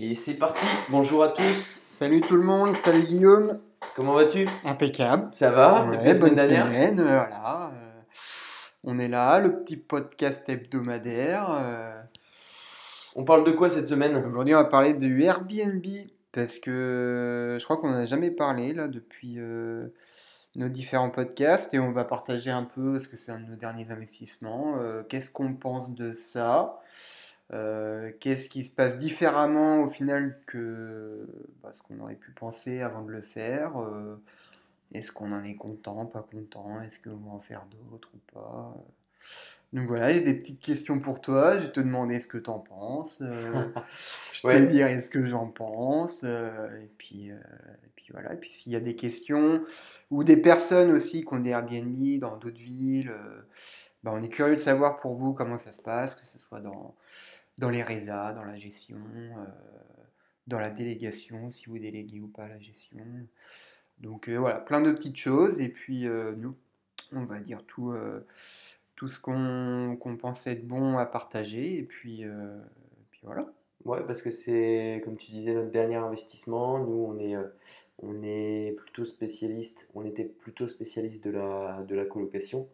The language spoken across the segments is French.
Et c'est parti, bonjour à tous. Salut tout le monde, salut Guillaume. Comment vas-tu? Impeccable. Ça va? Ouais, bonne semaine euh, voilà. euh, on est là, le petit podcast hebdomadaire. euh, On parle de quoi cette semaine? Aujourd'hui, on va parler du Airbnb parce que je crois qu'on n'a jamais parlé là depuis euh, nos différents podcasts et on va partager un peu parce que c'est un de nos derniers investissements. Qu'est-ce qu'on pense de ça? Euh, Qu'est-ce qui se passe différemment au final que bah, ce qu'on aurait pu penser avant de le faire euh, Est-ce qu'on en est content, pas content Est-ce qu'on va en faire d'autres ou pas donc voilà, j'ai des petites questions pour toi. Je vais te demander ce que tu en penses. euh, je Ouais. te dirai ce que j'en pense. euh, et puis, euh, et puis voilà. Et puis s'il y a des questions ou des personnes aussi qui ont des Airbnb dans d'autres villes, euh, bah, on est curieux de savoir pour vous comment ça se passe, que ce soit dans, dans les résas, dans la gestion, euh, dans la délégation, si vous déléguez ou pas la gestion. Donc euh, voilà, plein de petites choses. Et puis euh, nous, on va dire tout, tout ce qu'on qu'on pense être bon à partager. Et puis, puis voilà. Ouais, parce que c'est, comme tu disais, notre dernier investissement. Nous, on est, on est plutôt spécialiste, on était plutôt spécialiste de la, de la colocation.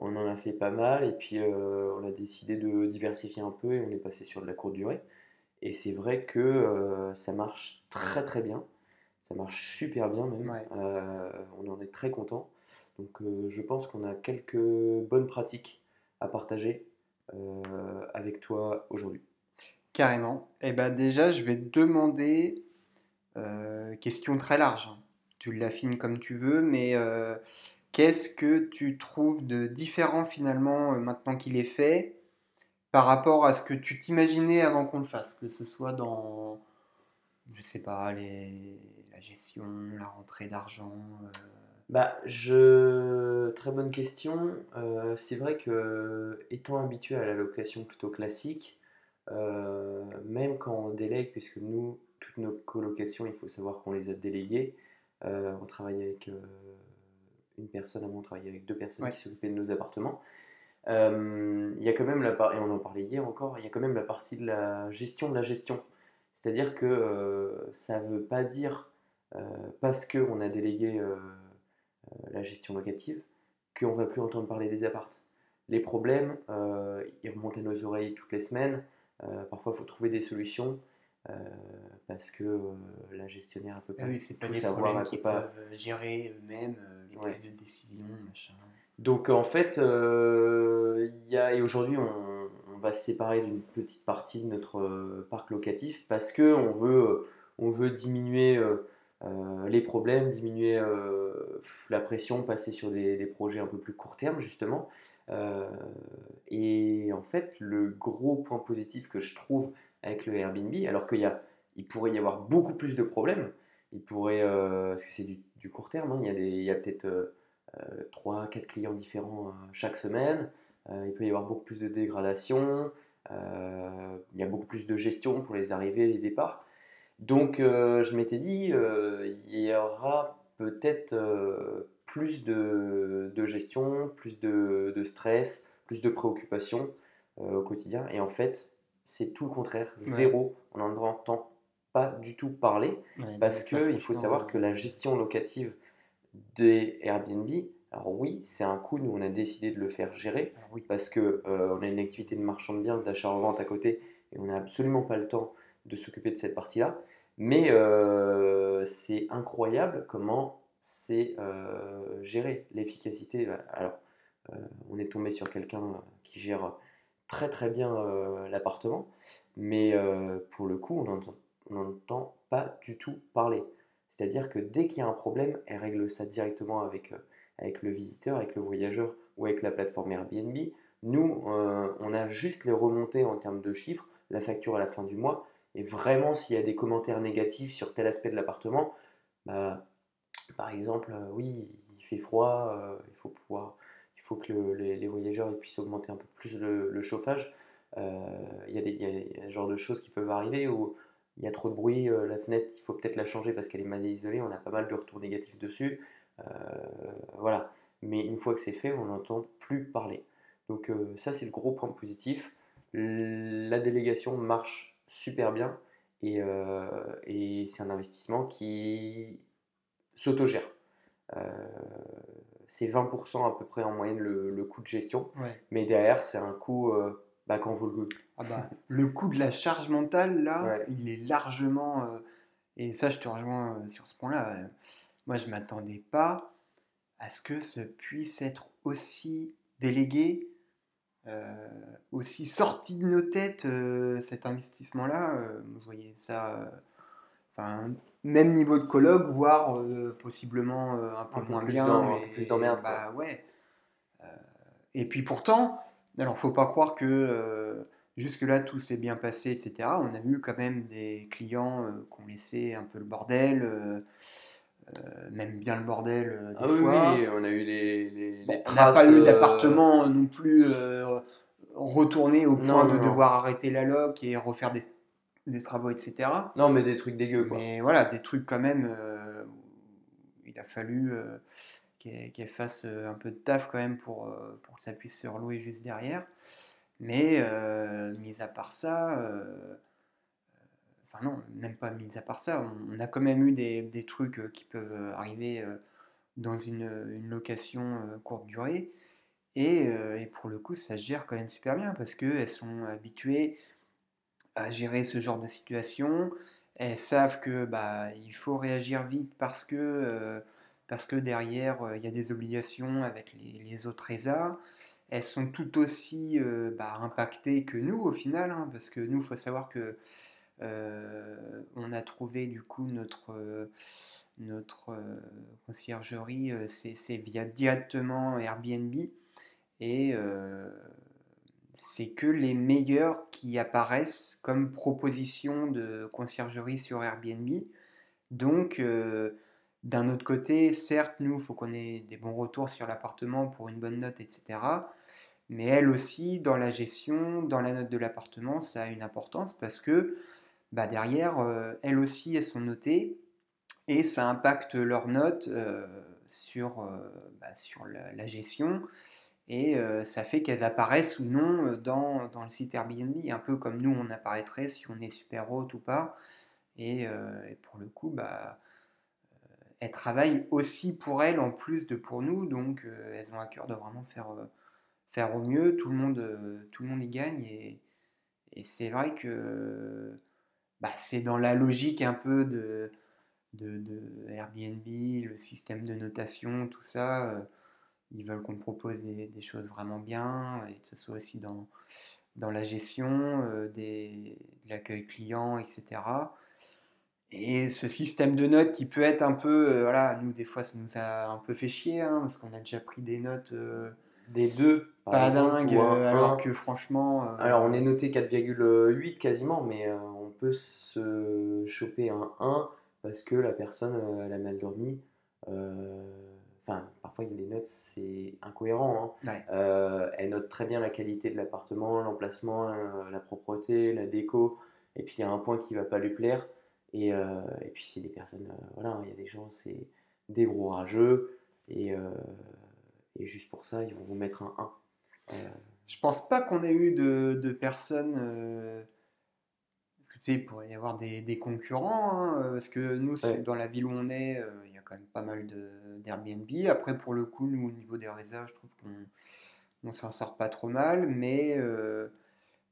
On en a fait pas mal et puis euh, on a décidé de diversifier un peu et on est passé sur de la courte durée. Et c'est vrai que euh, ça marche très très bien. Ça marche super bien même. Ouais. Euh, on en est très content. Donc je pense qu'on a quelques bonnes pratiques à partager avec toi aujourd'hui. Carrément. Et ben déjà, je vais te demander, question très large, tu l'affines comme tu veux, mais qu'est-ce que tu trouves de différent finalement euh, maintenant qu'il est fait par rapport à ce que tu t'imaginais avant qu'on le fasse, que ce soit dans, je sais pas, la gestion, la rentrée d'argent. euh, Bah, je... Très bonne question. Euh, c'est vrai que, étant habitué à la location plutôt classique, même quand on délègue, puisque nous, toutes nos colocations, il faut savoir qu'on les a déléguées, on travaille avec une personne, avant on travaillait avec deux personnes Ouais. qui s'occupaient de nos appartements. Euh, il y a quand même la part, et on en parlait hier encore, il y a quand même la partie de la gestion de la gestion. C'est-à-dire que euh, ça ne veut pas dire, euh, parce qu'on a délégué euh, la gestion locative, qu'on va plus entendre parler des appartes. Les problèmes, ils remontent à nos oreilles toutes les semaines. Parfois, il faut trouver des solutions euh, parce que euh, la gestionnaire ne peut pas Ah oui, c'est pas tout des savoir, elle peut pas. gérer eux-mêmes, euh, les Ouais. prises de décision, machin. Donc en fait, il y a, et aujourd'hui, on, on va se séparer d'une petite partie de notre parc locatif parce que on veut, on veut diminuer les problèmes, diminuer la pression, passer sur des, des projets un peu plus court terme justement. Et en fait, le gros point positif que je trouve avec le Airbnb, alors qu'il pourrait y avoir beaucoup plus de problèmes, il pourrait, euh, parce que c'est du, court terme, hein, il y a peut-être euh, 3, 4 clients différents euh, chaque semaine. Euh, il peut y avoir beaucoup plus de dégradation. il y a beaucoup plus de gestion pour les arrivées et les départs. Donc, je m'étais dit, il y aura peut-être plus de, gestion, plus de, stress, plus de préoccupation euh, au quotidien. Et en fait, c'est tout le contraire. Zéro. On n'en entend pas du tout parler. Ouais, Parce qu'il faut savoir euh, que la gestion locative des Airbnb, alors oui, c'est un coût, nous on a décidé de le faire gérer oui. parce que euh, on a une activité de marchand de biens, d'achat-revente à côté et on n'a absolument pas le temps de s'occuper de cette partie-là. Mais euh, c'est incroyable comment c'est euh, géré, l'efficacité. Alors, on est tombé sur quelqu'un qui gère très très bien euh, l'appartement, mais euh, pour le coup, on n'entend pas du tout parler. C'est-à-dire que dès qu'il y a un problème, elle règle ça directement avec, euh, avec le visiteur, avec le voyageur ou avec la plateforme Airbnb. Nous, on a juste les remontées en termes de chiffres, la facture à la fin du mois. Et vraiment, s'il y a des commentaires négatifs sur tel aspect de l'appartement, bah, par exemple, oui, il fait froid, il faut pouvoir, faut que le- les, voyageurs puissent augmenter un peu plus le, chauffage. Euh, Il y, a des- il y a- il y a ce genre de choses qui peuvent arriver où il y a trop de bruit, euh, la fenêtre, il faut peut-être la changer parce qu'elle est mal isolée, on a pas mal de retours négatifs dessus. Euh, voilà. Mais une fois que c'est fait, on n'entend plus parler. Donc ça, c'est le gros point positif. La délégation marche super bien Et, c'est un investissement qui s'autogère. C'est 20% à peu près en moyenne le, le coût de gestion, Ouais. mais derrière, c'est un coût euh, bah, quand vous le Ah bah, le coût de la charge mentale, là, Ouais. il est largement. euh, et ça, je te rejoins euh, sur ce point-là. moi, je m'attendais pas à ce que ça puisse être aussi délégué, euh, aussi sorti de nos têtes, cet investissement-là. je voyais ça. Enfin, même niveau de colloque, voire euh, possiblement euh, un peu Un moins plus bien. dans- mais- plus d'emmerde. Bah ouais. Euh, et puis pourtant, alors faut pas croire que jusque-là tout s'est bien passé, etc. On a eu quand même des clients qui ont laissé un peu le bordel, même bien le bordel des Ah oui, fois. oui, on a eu les, les, Bon, les on n'a pas traces, eu d'appartement non plus retourné au point Non, de non. devoir arrêter la loc et refaire des, des travaux, etc. Non, mais des trucs dégueux, quoi. Mais voilà, des trucs quand même, euh, il a fallu euh, qu'elle fasse euh, un peu de taf quand même pour, euh, pour que ça puisse se relouer juste derrière. Mais euh, mis à part ça, enfin non, même pas mis à part ça, on, on a quand même eu des, des trucs qui peuvent arriver dans une, une location courte durée. Et, et pour le coup, ça se gère quand même super bien parce qu'elles sont habituées à gérer ce genre de situation. Elles savent que bah, il faut réagir vite parce que, euh, parce que derrière, euh, il y a des obligations avec les, autres ESA. Elles sont tout aussi euh, bah, impactées que nous au final, hein, parce que nous, il faut savoir que euh, on a trouvé du coup notre, euh, notre euh, conciergerie, euh, c'est via directement Airbnb. Et euh, c'est que les meilleurs qui apparaissent comme proposition de conciergerie sur Airbnb. Donc, euh, d'un autre côté, certes, nous, il faut qu'on ait des bons retours sur l'appartement pour une bonne note, etc. Mais elle aussi, dans la gestion, dans la note de l'appartement, ça a une importance parce que bah, derrière, euh, elles aussi, elles sont notées et ça impacte leur note euh, sur, euh, bah, sur la, la gestion et ça fait qu'elles apparaissent ou non dans, dans le site Airbnb, un peu comme nous on apparaîtrait si on est super haute ou pas. Et, pour le coup, bah, elles travaillent aussi pour elles en plus de pour nous, donc elles ont à cœur de vraiment faire, faire au mieux. Tout le monde, tout le monde y gagne et, c'est vrai que bah, c'est dans la logique un peu de, de Airbnb, le système de notation, tout ça. Ils veulent qu'on propose des, des choses vraiment bien et que ce soit aussi dans, dans la gestion euh, des, de l'accueil client, etc. Et ce système de notes qui peut être un peu, euh, voilà, nous des fois ça nous a un peu fait chier, hein, parce qu'on a déjà pris des notes euh, Des deux, par pas exemple, un euh, alors un. que franchement, Alors, on est noté 4,8 quasiment, mais on peut se choper un 1 parce que la personne, elle a mal dormi. Euh, Enfin, parfois, il y a des notes, c'est incohérent. hein. ouais. Euh, elle note très bien la qualité de l'appartement, l'emplacement, euh, la propreté, la déco. Et puis, il y a un point qui va pas lui plaire. Et, euh, et puis, c'est des personnes, euh, voilà, il y a des gens, c'est des gros rageux. Et, et juste pour ça, ils vont vous mettre un 1. Euh, Je pense pas qu'on ait eu de, de personnes. parce que tu sais, il pourrait y avoir des, des concurrents. hein, parce que nous, Ouais. dans la ville où on est, quand même pas mal de- d'Airbnb. Après, pour le coup, nous, au niveau des réserves, je trouve qu'on on s'en sort pas trop mal. Mais, euh,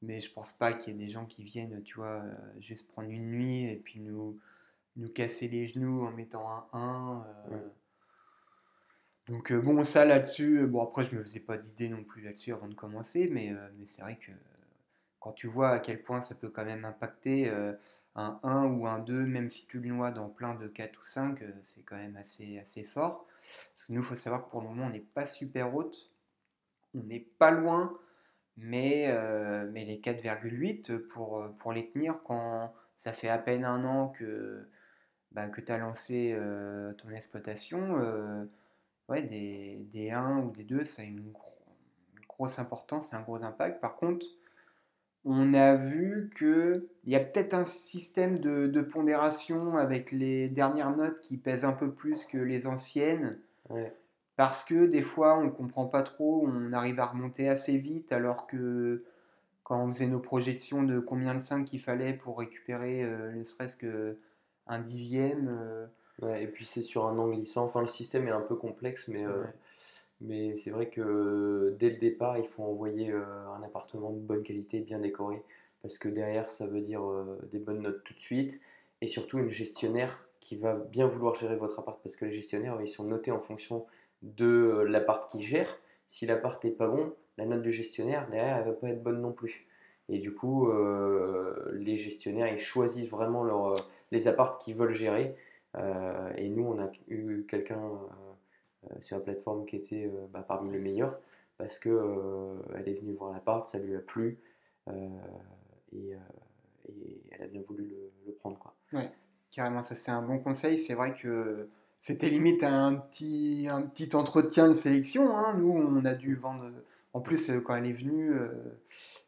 mais je pense pas qu'il y ait des gens qui viennent, tu vois, euh, juste prendre une nuit et puis nous, nous casser les genoux en mettant un 1. euh, Ouais. donc euh, bon, ça là-dessus, euh, bon après je me faisais pas d'idée non plus là-dessus avant de commencer, mais, euh, mais c'est vrai que quand tu vois à quel point ça peut quand même impacter un 1 ou un 2, même si tu le noies dans plein de 4 ou 5, euh, c'est quand même assez, assez fort. Parce que nous, il faut savoir que pour le moment, on n'est pas super haute, on n'est pas loin, mais, euh, les 4,8 pour, euh, pour les tenir quand ça fait à peine un an que, bah, tu as lancé ton exploitation. des, des 1 ou des 2, ça a une grosse importance et un gros impact. Par contre, on a vu qu'il y a peut-être un système de, de pondération avec les dernières notes qui pèsent un peu plus que les anciennes, ouais. parce que des fois, on ne comprend pas trop, on arrive à remonter assez vite, alors que quand on faisait nos projections de combien de 5 il fallait pour récupérer euh, ne serait-ce que un dixième. euh, Ouais, et puis c'est sur un an glissant. Enfin, le système est un peu complexe, mais, euh, ouais. Mais c'est vrai que dès le départ, il faut envoyer euh, un appartement de bonne qualité, bien décoré, parce que derrière, ça veut dire euh, des bonnes notes tout de suite, et surtout une gestionnaire qui va bien vouloir gérer votre appart, parce que les gestionnaires, ils sont notés en fonction de euh, l'appart qu'ils gèrent. Si l'appart n'est pas bon, la note du gestionnaire, derrière, elle va pas être bonne non plus. Et du coup, euh, les gestionnaires, ils choisissent vraiment euh, les apparts qu'ils veulent gérer. Euh, et nous, on a eu quelqu'un euh, euh, sur la plateforme qui était euh, bah, parmi les meilleurs parce que euh, elle est venue voir l'appart, ça lui a plu et, elle a bien voulu le, prendre quoi. Ouais, carrément, ça c'est un bon conseil. C'est vrai que c'était limite un petit, un petit entretien de sélection. hein. Nous, on a dû vendre. En plus, quand elle est venue,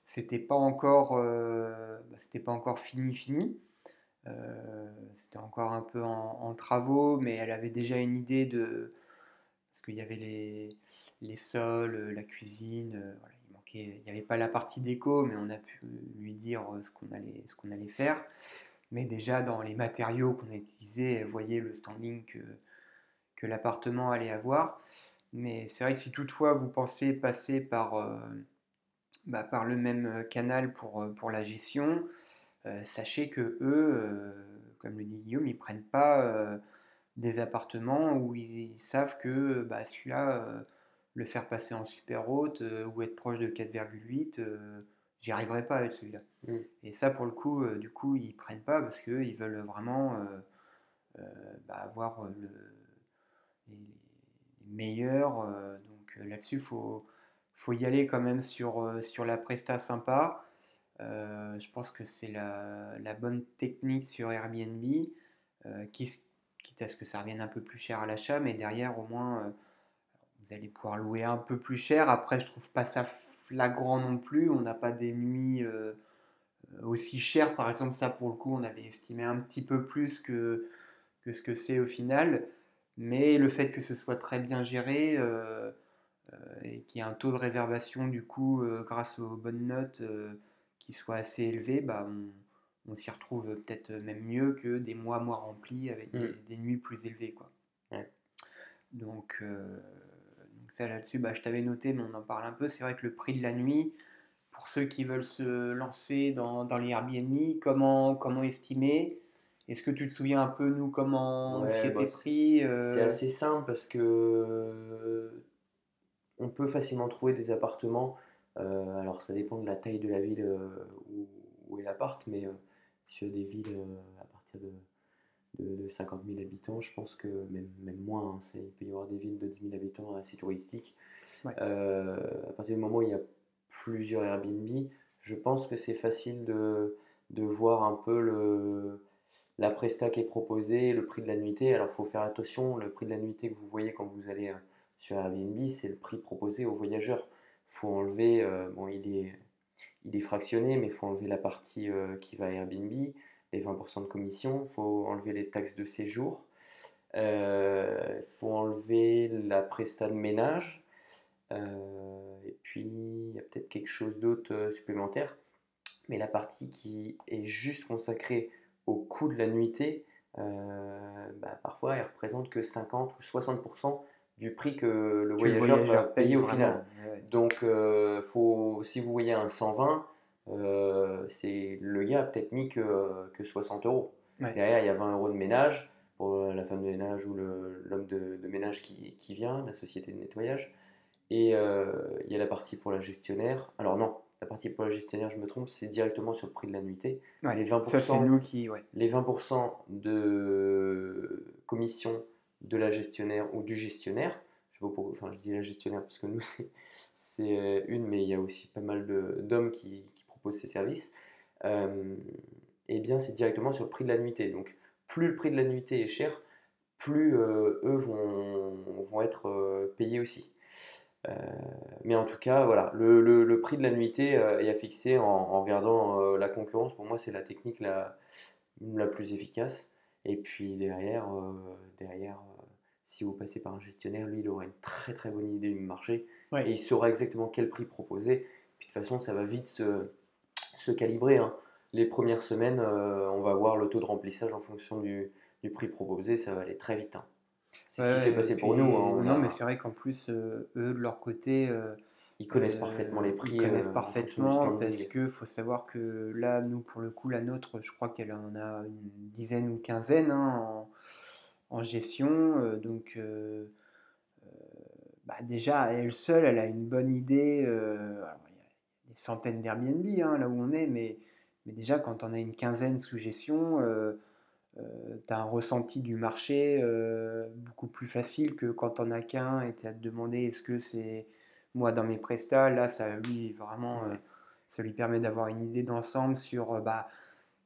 c'était pas encore, bah, c'était pas encore fini, fini. C'était encore un peu en travaux, mais elle avait déjà une idée de. Parce qu'il y avait les, les sols, euh, la cuisine. euh, il manquait, il n'y avait pas la partie déco, mais on a pu lui dire euh, ce qu'on allait, ce qu'on allait faire. Mais déjà, dans les matériaux qu'on a utilisés, elle le standing que, que l'appartement allait avoir. Mais c'est vrai que si toutefois vous pensez passer par, bah, par le même canal pour, pour la gestion, sachez que eux, comme le dit Guillaume, ils prennent pas des appartements où ils, ils savent que bah, celui-là, euh, le faire passer en super haute euh, ou être proche de 4,8, euh, j'y arriverai pas avec celui-là. Mm. Et ça, pour le coup, euh, du coup, ils prennent pas parce qu'ils veulent vraiment euh, euh, bah, avoir euh, le, les, meilleurs. euh, donc euh, là-dessus, il faut, faut y aller quand même sur, euh, sur la presta sympa. Euh, je pense que c'est la, la bonne technique sur Airbnb, euh, qui, à ce que ça revienne un peu plus cher à l'achat, mais derrière, au moins, euh, vous allez pouvoir louer un peu plus cher. Après, je trouve pas ça flagrant non plus. On n'a pas des nuits euh, aussi chères. Par exemple, ça, pour le coup, on avait estimé un petit peu plus que, que ce que c'est au final. Mais le fait que ce soit très bien géré euh, euh, et qu'il y ait un taux de réservation, du coup, euh, grâce aux bonnes notes, euh, qui soit assez élevé, bah, on, on s'y retrouve peut-être même mieux que des mois, mois remplis avec des, Mm. des nuits plus élevées, quoi. Donc, euh, donc ça là-dessus, bah, je t'avais noté, mais on en parle un peu. C'est vrai que le prix de la nuit, pour ceux qui veulent se lancer dans, dans les Airbnb, comment, comment estimer? Est-ce que tu te souviens un peu, nous, comment on s'y était bah, c'est pris? c'est euh, assez simple parce que euh, on peut facilement trouver des appartements. euh, alors ça dépend de la taille de la ville où, où est l'appart, mais sur des villes euh, à partir de, de, de 50 000 habitants, je pense que même, même moins, hein, il peut y avoir des villes de 10 000 habitants assez touristiques. Ouais. Euh, à partir du moment où il y a plusieurs Airbnb, je pense que c'est facile de, de voir un peu le, la presta qui est proposée, le prix de la nuitée. Alors il faut faire attention, le prix de la nuitée que vous voyez quand vous allez euh, sur Airbnb, c'est le prix proposé aux voyageurs. Il faut enlever, euh, bon, il est, il est fractionné, mais il faut enlever la partie euh, qui va à Airbnb, les 20% de commission, il faut enlever les taxes de séjour, euh, il faut enlever la presta de ménage, euh, et puis il y a peut-être quelque chose d'autre euh, supplémentaire. Mais la partie qui est juste consacrée au coût de la nuitée, euh, bah, parfois elle représente que 50 ou 60% du prix que le que voyageur va voyageur paye payer au final. Ouais. Donc, euh, faut, si vous voyez un 120, euh, c'est le gars a peut-être mis que, que 60 euros. Ouais. Derrière, il y a 20 euros de ménage pour la femme de ménage ou l'homme de, de ménage qui, qui vient, la société de nettoyage. Et euh, il y a la partie pour la gestionnaire. Alors non, la partie pour la gestionnaire, je me trompe, c'est directement sur le prix de la nuitée. Ouais, Les Ça, c'est 20%, nous qui. Ouais. les 20% de commission de la gestionnaire ou du gestionnaire, je dis la gestionnaire parce que nous c'est euh, une, mais il y a aussi pas mal d'hommes qui, qui proposent ces services, euh, et bien c'est directement sur le prix de la nuitée. Donc plus le prix de la nuitée est cher, plus euh, eux vont, vont être euh, payés aussi. Mais en tout cas, voilà, le, le- prix de la nuitée est à fixer en, en regardant la concurrence. Pour moi, c'est la technique la, la plus efficace. Et puis derrière, derrière si vous passez par un gestionnaire, lui, il aura une très très bonne idée du marché et il saura exactement quel prix proposer. Puis de toute façon, ça va vite se, se calibrer. hein. Les premières semaines, euh, on va voir le taux de remplissage en fonction du, du prix proposé, ça va aller très vite. hein. C'est ce qui s'est passé pour puis- nous. hein. On Non, a- mais c'est vrai qu'en plus, euh, eux, de leur côté, euh, ils connaissent parfaitement les prix. Ils connaissent parfaitement parce que faut savoir que là, nous, pour le coup, la nôtre, je crois qu'elle en a une dizaine ou quinzaine en, en gestion. euh, donc, euh, euh, bah, déjà, à elle seule, elle a une bonne idée. alors, il y a des centaines d'Airbnb hein, là où on est, mais, mais déjà, quand on a une quinzaine sous gestion, euh, tu as un ressenti du marché euh, beaucoup plus facile que quand on a qu'un et tu as à te demander est-ce que c'est moi dans mes prestats, là ça lui vraiment euh, ça lui permet d'avoir une idée d'ensemble sur bah,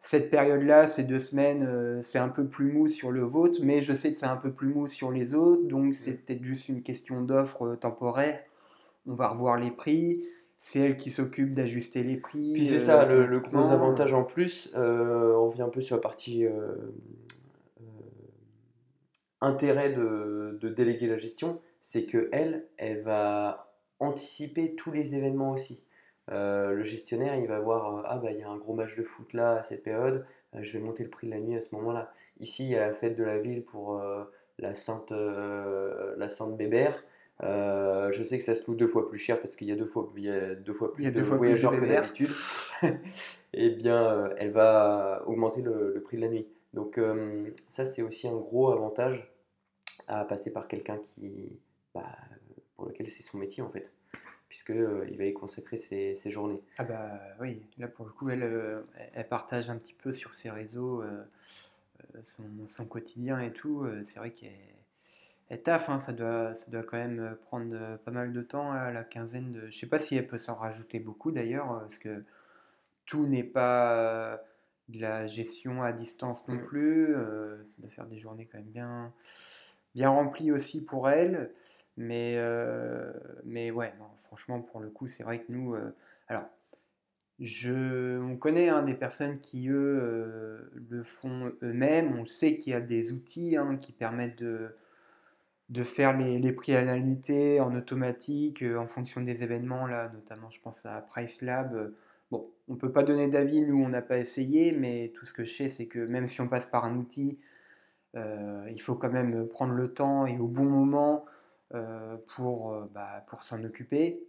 cette période-là, ces deux semaines, euh, c'est un peu plus mou sur le vôtre, mais je sais que c'est un peu plus mou sur les autres, donc c'est peut-être juste une question d'offre euh, temporaire. On va revoir les prix. C'est elle qui s'occupe d'ajuster les prix. Puis c'est euh, ça, le, gros avantage en plus, on revient un peu sur la partie intérêt de, de déléguer la gestion, c'est que elle, elle va anticiper tous les événements aussi. Euh, le gestionnaire, il va voir, euh, ah bah il y a un gros match de foot là à cette période, euh, je vais monter le prix de la nuit à ce moment-là. Ici, il y a la fête de la ville pour euh, la Sainte, la Sainte Bébert. Je sais que ça se loue deux fois plus cher parce qu'il y a deux fois, il y a deux fois plus de voyageurs que d'habitude. Eh bien, elle va augmenter le, le prix de la nuit. Donc ça, c'est aussi un gros avantage à passer par quelqu'un qui, bah, pour lequel c'est son métier en fait, puisque euh, il va y consacrer ses, ses journées. Ah bah oui, là pour le coup, elle, euh, elle partage un petit peu sur ses réseaux euh, son, son quotidien et tout. C'est vrai qu'elle elle taffe, hein, ça doit, ça doit quand même prendre pas mal de temps, là, la quinzaine de... Je sais pas si elle peut s'en rajouter beaucoup d'ailleurs, parce que tout n'est pas de la gestion à distance non Mm. plus. euh, ça doit faire des journées quand même bien, bien remplies aussi pour elle. Mais, euh, mais ouais, franchement, pour le coup, c'est vrai que nous... euh, alors, je, on connaît hein, des personnes qui, eux, euh, le font eux-mêmes. On sait qu'il y a des outils hein, qui permettent de, de faire les, les prix à la nuitée en automatique, en fonction des événements, là, notamment, je pense à PriceLab. Euh, Bon, on peut pas donner d'avis, nous, on n'a pas essayé, mais tout ce que je sais, c'est que même si on passe par un outil, il faut quand même prendre le temps et au bon moment pour, euh, bah, pour s'en occuper.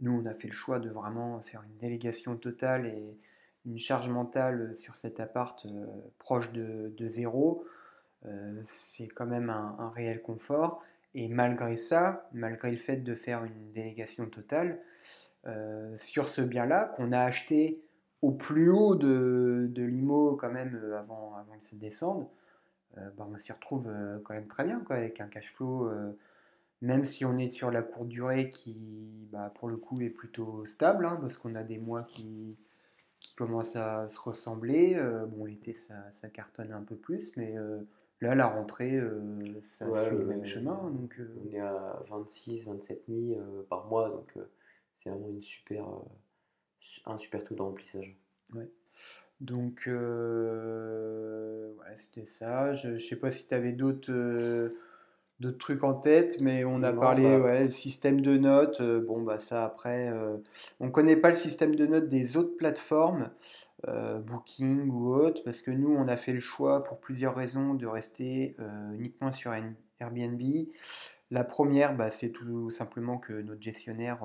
Nous, on a fait le choix de vraiment faire une délégation totale et une charge mentale sur cet appart euh, proche de, de zéro. Euh, c'est quand même un, réel confort. Et malgré ça, malgré le fait de faire une délégation totale, euh, sur ce bien-là, qu'on a acheté au plus haut de, de l'IMO quand même euh, avant, avant que ça descende, euh, bah, on s'y retrouve euh, quand même très bien, quoi, avec un cash flow, euh, même si on est sur la courte durée qui, bah, pour le coup, est plutôt stable, hein, parce qu'on a des mois qui, qui commencent à se ressembler. Euh, bon, l'été, ça, ça cartonne un peu plus, mais euh, là, la rentrée, euh, ça Ouais, suit le même chemin. Donc, euh, On est à 26, 27 nuits par mois, donc c'est vraiment une super, su- un super taux de remplissage. Donc, euh, ouais, c'était ça. Je, je sais pas si tu avais d'autres d'autres trucs en tête, mais on a Non, parlé, bah- ouais, le système de notes. euh, bon, bah ça après, euh, on connaît pas le système de notes des autres plateformes, euh, Booking ou autres, parce que nous, on a fait le choix pour plusieurs raisons de rester euh, uniquement sur Air- Airbnb. La première, bah, c'est tout simplement que notre gestionnaire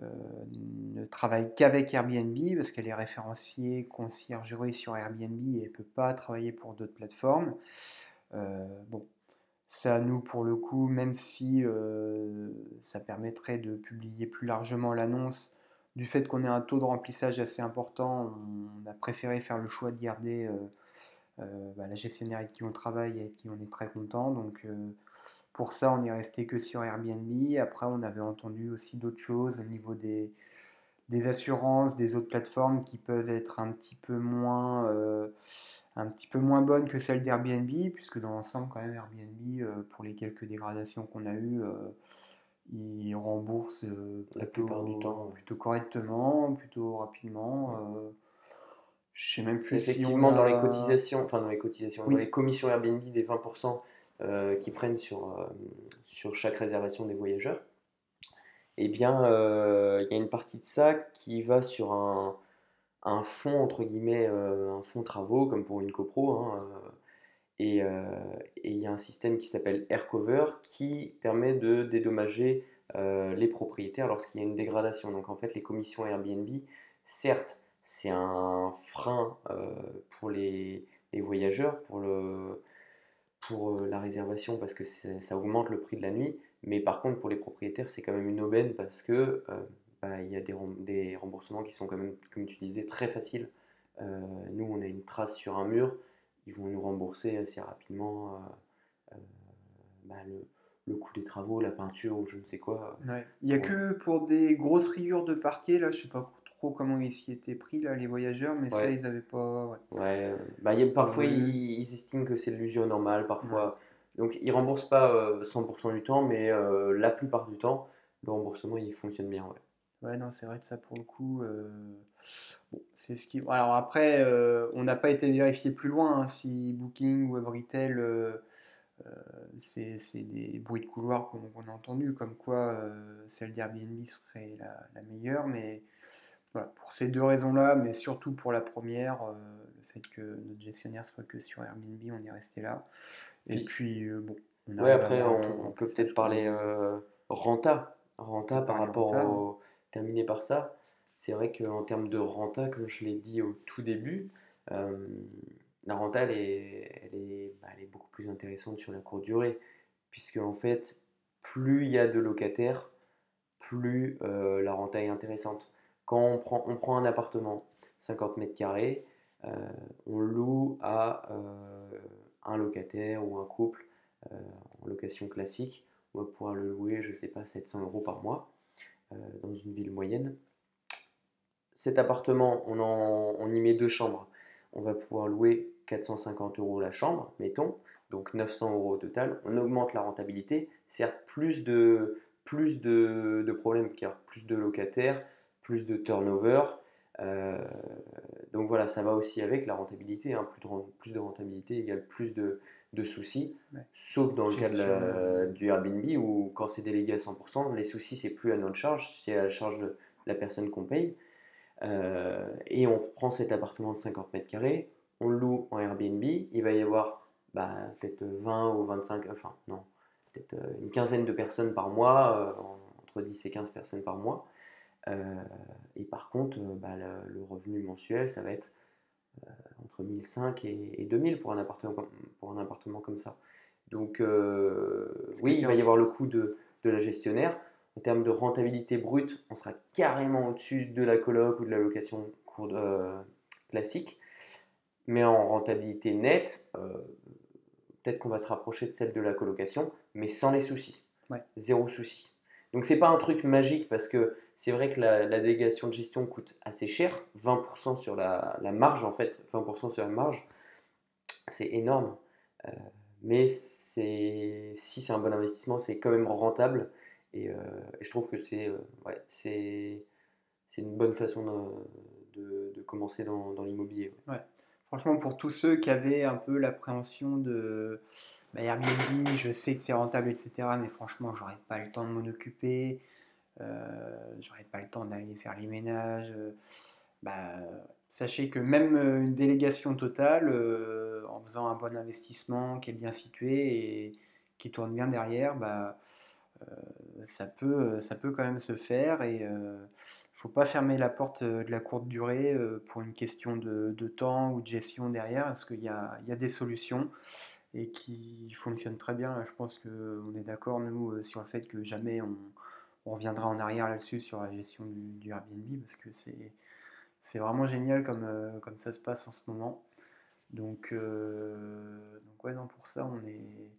ne travaille qu'avec Airbnb parce qu'elle est référenciée conciergerie sur Airbnb et elle ne peut pas travailler pour d'autres plateformes. Bon, ça nous, pour le coup, même si euh, ça permettrait de publier plus largement l'annonce, du fait qu'on ait un taux de remplissage assez important, on a préféré faire le choix de garder euh, euh, bah, la gestionnaire avec qui on travaille et avec qui on est très content. Donc, pour ça, on est resté que sur Airbnb. Après, on avait entendu aussi d'autres choses au niveau des, des assurances, des autres plateformes qui peuvent être un petit peu moins, euh, un petit peu moins bonnes que celles d'Airbnb, puisque dans l'ensemble, quand même, Airbnb, euh, pour les quelques dégradations qu'on a eues, euh, ils remboursent La plutôt, plupart du temps, ouais. plutôt correctement, plutôt rapidement. euh, je sais même plus si on Effectivement, dans les cotisations, enfin dans les cotisations, Oui. dans les commissions Airbnb des 20% euh, qui prennent sur, sur chaque réservation des voyageurs, eh bien, euh, il y a une partie de ça qui va sur un, fonds, entre guillemets, euh, un fonds travaux, comme pour une copro. hein, euh, et il y a un système qui s'appelle AirCover qui permet de dédommager les propriétaires lorsqu'il y a une dégradation. Donc en fait, les commissions Airbnb, certes, c'est un frein pour les, voyageurs, pour la réservation parce que ça augmente le prix de la nuit. Mais par contre, pour les propriétaires, c'est quand même une aubaine parce que euh, bah, il y a des, rem- des remboursements qui sont quand même, comme tu disais, très faciles. Euh, nous, on a une trace sur un mur, ils vont nous rembourser assez rapidement euh, bah, le, le coût des travaux, la peinture ou je ne sais quoi. Ouais. Il n'y a Ouais. que pour des grosses rayures de parquet, là, je sais pas trop comment ils s'y étaient pris, là, les voyageurs, mais ça, ils avaient pas. Ouais. Bah, il y a- parfois ils estiment que c'est de l'usure normale, parfois. Donc ils remboursent pas euh, 100% du temps, mais euh, la plupart du temps, le remboursement il fonctionne bien. Ouais. Non, c'est vrai que ça, pour le coup, euh, c'est ce qui. Alors après, euh, on n'a pas été vérifié plus loin hein, si Booking ou Abritel, euh, euh, c'est des bruits de couloir qu'on a entendus, comme quoi euh, celle d'Airbnb serait la, meilleure, mais voilà, pour ces deux raisons-là, mais surtout pour la première, euh, le fait que notre gestionnaire soit que sur Airbnb, on est resté là. Et Puis- puis, euh, bon, on Ouais, après on, peut peut-être parler euh, renta. Renta par rapport renta, au... Terminé par ça, c'est vrai qu'en termes de renta, comme je l'ai dit au tout début, euh, la renta elle est, elle est, bah, elle est beaucoup plus intéressante sur la courte durée, puisque en fait, plus il y a de locataires, plus euh, la renta est intéressante. Quand on prend, on prend un appartement, 50 mètres carrés, euh, on loue à un locataire ou un couple euh, en location classique, on va pouvoir le louer, je sais pas, 700 euros par mois euh, dans une ville moyenne. Cet appartement, on, en- y met deux chambres. On va pouvoir louer 450 euros la chambre, mettons, donc 900 euros au total. On augmente la rentabilité. Certes, plus de problèmes car plus de locataires, plus de turnover. Euh, donc voilà, ça va aussi avec la rentabilité. hein. Plus, de, plus de rentabilité égale plus de, de soucis. Ouais. Sauf dans le cas de Gestion, la- euh, du Airbnb où quand c'est délégué à 100%, les soucis c'est plus à notre charge, c'est à la charge de la personne qu'on paye. Euh, et on prend cet appartement de 50 mètres carrés, on le loue en Airbnb, il va y avoir bah, peut-être 20 ou 25, enfin non, peut-être une quinzaine de personnes par mois, euh, entre 10 et 15 personnes par mois. Euh, et par contre, euh, bah, le, le revenu mensuel, ça va être euh, entre 1005 et, et 2000 pour un appartement, comme- pour un appartement comme ça. Donc oui, il va y avoir le coût de, de la gestionnaire. En termes de rentabilité brute, on sera carrément au-dessus de la coloc ou de la location euh, classique. Mais en rentabilité nette, euh, peut-être qu'on va se rapprocher de celle de la colocation, mais sans les soucis. Ouais. Zéro souci. Donc c'est pas un truc magique parce que c'est vrai que la, délégation de gestion coûte assez cher, 20% sur la, marge en fait, 20% sur la marge, c'est énorme. Euh, mais si c'est un bon investissement, c'est quand même rentable et, euh, je trouve que c'est euh, c'est une bonne façon de, commencer dans, l'immobilier. Ouais. Franchement, pour tous ceux qui avaient un peu l'appréhension de bah, Airbnb, je sais que c'est rentable, etc. Mais franchement, j'aurais pas le temps de m'en occuper. Euh, j'aurais pas le temps d'aller faire les ménages. euh, bah, sachez que même euh, une délégation totale, en faisant un bon investissement qui est bien situé et qui tourne bien derrière, bah, ça peut, ça peut quand même se faire et faut pas fermer la porte de la courte durée pour une question de, temps ou de gestion derrière, parce qu'il y y a des solutions et qui fonctionnent très bien. Je pense qu'on est d'accord, nous, sur le fait que jamais on, on reviendra en arrière là-dessus sur la gestion du, du Airbnb, parce que c'est, c'est vraiment génial comme, euh, comme ça se passe en ce moment. Donc, euh, donc ouais, non, pour ça, on est,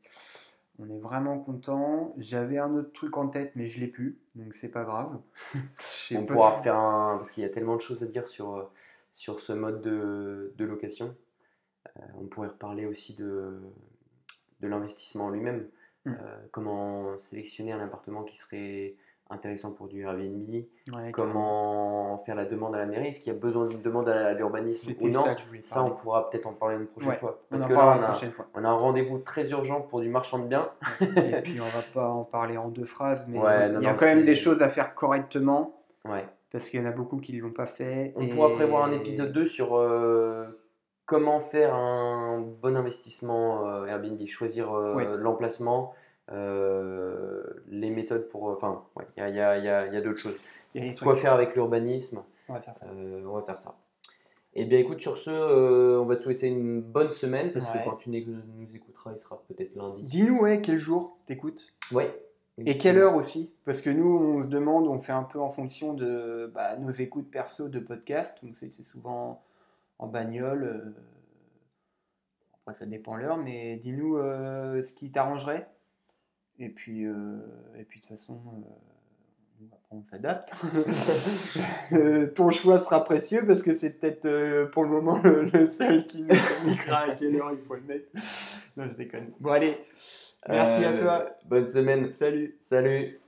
on est vraiment content. J'avais un autre truc en tête, mais je l'ai plus, donc c'est pas grave. On pourra refaire un. Parce qu'il y a tellement de choses à dire sur, sur ce mode de, de location. Euh, on pourrait reparler aussi de, de l'investissement en lui-même. Mm. Comment sélectionner un appartement qui serait intéressant pour du Airbnb. Ouais. Comment faire la demande à la mairie? Est-ce qu'il y a besoin d'une demande à l'urbanisme ou non? ça on pourra peut-être en parler une prochaine Ouais, fois. On Parce en que là, parlera on la a, on un rendez-vous très urgent pour du marchand de biens. Et puis on va pas en parler en deux phrases, mais Ouais, il y a non, quand même des choses à faire correctement. Ouais. parce qu'il y en a beaucoup qui ne l'ont pas fait. On et- pourra prévoir un épisode 2 sur euh, comment faire un bon investissement euh, Airbnb, choisir euh, l'emplacement, euh, les méthodes pour... Enfin, ouais, il y a, y a- y a- il y a d'autres choses. Quoi faire avec l'urbanisme On va faire ça. Euh, on va faire ça. Et bien écoute, sur ce, euh, on va te souhaiter une bonne semaine parce Ouais. que quand tu nous écouteras, il sera peut-être lundi. Dis-nous, ouais, quel jour t'écoutes Ouais. Et quelle heure aussi Parce que nous, on se demande, on fait un peu en fonction de bah, nos écoutes perso de podcast. Donc c'est souvent en bagnole. euh, Après, ça dépend l'heure, mais dis-nous euh, ce qui t'arrangerait. Et puis, euh, et puis de toute façon, euh, on s'adapte. Euh, ton choix sera précieux parce que c'est peut-être pour le moment le, le seul qui nous communiquera à quelle heure il faut le mettre. Non, je déconne. Bon, allez, merci à toi. Bonne semaine. Salut. Salut.